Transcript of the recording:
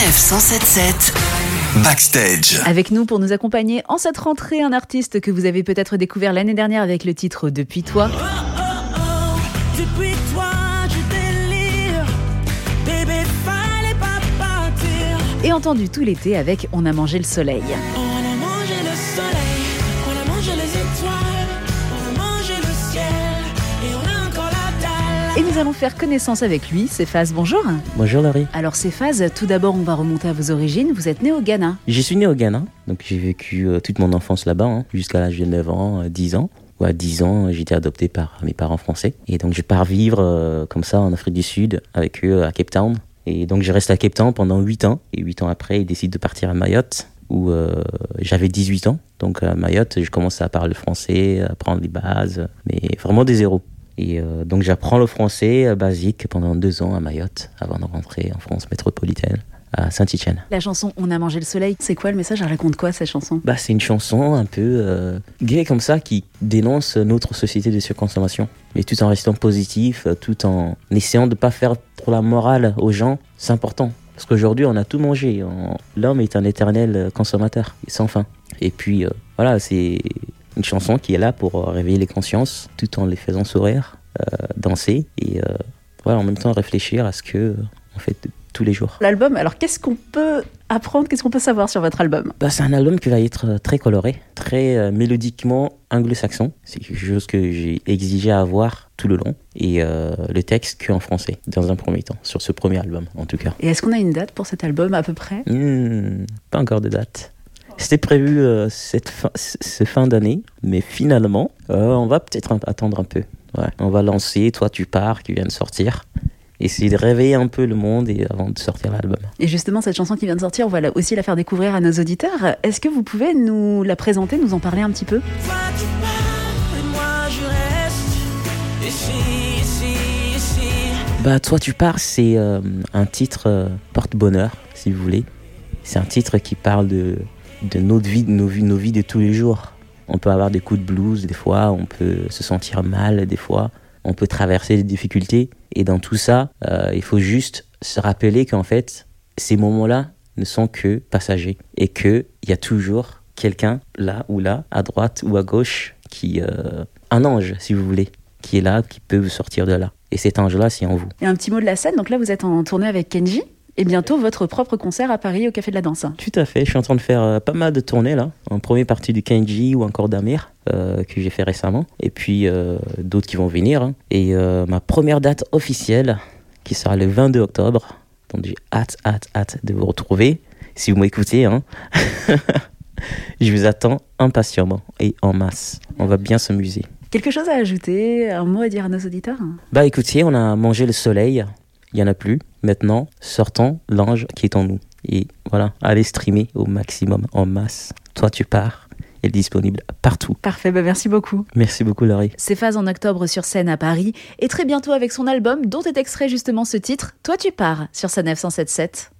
109 177 Backstage. Avec nous pour nous accompagner en cette rentrée, un artiste que vous avez peut-être découvert l'année dernière avec le titre Depuis toi. Depuis toi, je délire. Bébé, fallait pas partir. Et entendu tout l'été avec On a mangé le soleil. Et nous allons faire connaissance avec lui. Céphase, bonjour. Bonjour Laurie. Alors Céphase, tout d'abord on va remonter à vos origines. Vous êtes né au Ghana. Je suis né au Ghana, donc j'ai vécu euh, toute mon enfance là-bas, hein, jusqu'à l'âge de 9 ans, euh, 10 ans. Ou à 10 ans, j'ai été adopté par mes parents français. Et donc je pars vivre euh, comme ça en Afrique du Sud avec eux à Cape Town. Et donc je reste à Cape Town pendant 8 ans. Et 8 ans après, ils décident de partir à Mayotte, où euh, j'avais 18 ans. Donc à Mayotte, je commence à parler le français, à apprendre les bases, mais vraiment des zéros. Et euh, donc j'apprends le français euh, basique pendant deux ans à Mayotte, avant de rentrer en France métropolitaine, à Saint-Etienne. La chanson On a mangé le soleil, c'est quoi le message? Elle raconte quoi cette chanson? Bah, c'est une chanson un peu euh, gay comme ça qui dénonce notre société de surconsommation. Mais tout en restant positif, tout en essayant de pas faire trop la morale aux gens, c'est important. Parce qu'aujourd'hui, on a tout mangé. On- L'homme est un éternel consommateur, sans fin. Et puis, euh, voilà, c'est une chanson qui est là pour euh, réveiller les consciences, tout en les faisant sourire, euh, danser, et euh, voilà, en même temps réfléchir à ce que euh, on fait tous les jours. L'album, alors qu'est-ce qu'on peut apprendre, qu'est-ce qu'on peut savoir sur votre album? Bah, c'est un album qui va être très coloré, très euh, mélodiquement anglo-saxon. C'est quelque chose que j'ai exigé à avoir tout le long. Et euh, le texte qu'en français, dans un premier temps, sur ce premier album en tout cas. Et est-ce qu'on a une date pour cet album à peu près? Hmm, pas encore de date. C'était prévu euh, cette fin, ce fin d'année, mais finalement, euh, on va peut-être attendre un peu. Ouais, on va lancer Toi tu pars, qui vient de sortir. Essayer de réveiller un peu le monde et avant de sortir l'album. Et justement, cette chanson qui vient de sortir, on va aussi la faire découvrir à nos auditeurs. Est-ce que vous pouvez nous la présenter, nous en parler un petit peu? Toi, tu pars, et moi, je reste. Ici, ici, ici. Bah, Toi tu pars, c'est euh, un titre euh, porte-bonheur, si vous voulez. C'est un titre qui parle de, de notre vie, de nos vies, nos de tous les jours. On peut avoir des coups de blues des fois, on peut se sentir mal des fois, on peut traverser des difficultés. Et dans tout ça, euh, il faut juste se rappeler qu'en fait, ces moments-là ne sont que passagers et qu'il y a toujours quelqu'un là ou là, à droite ou à gauche, qui, euh, un ange, si vous voulez, qui est là, qui peut vous sortir de là. Et cet ange-là, c'est en vous. Et un petit mot de la scène, donc là vous êtes en tournée avec Kenji, et bientôt votre propre concert à Paris au Café de la Danse. Tout à fait, je suis en train de faire euh, pas mal de tournées là, en première partie du Kenji ou encore d'Amir, euh, que j'ai fait récemment, et puis euh, d'autres qui vont venir. hein. Et ma première date officielle, qui sera le 22 octobre, donc j'ai hâte, hâte, hâte de vous retrouver, si vous m'écoutez. Hein. je vous attends impatiemment et en masse. On va bien s'amuser. Quelque chose à ajouter, un mot à dire à nos auditeurs? Bah écoutez, on a mangé le soleil, il y en a plus. Maintenant, sortons l'ange qui est en nous. Et voilà, allez streamer au maximum, en masse. Toi, tu pars. Il est disponible partout. Parfait, bah merci beaucoup. Merci beaucoup, Laurie. C'est phase en octobre sur scène à Paris, et très bientôt avec son album dont est extrait justement ce titre, Toi tu pars, sur sa 977.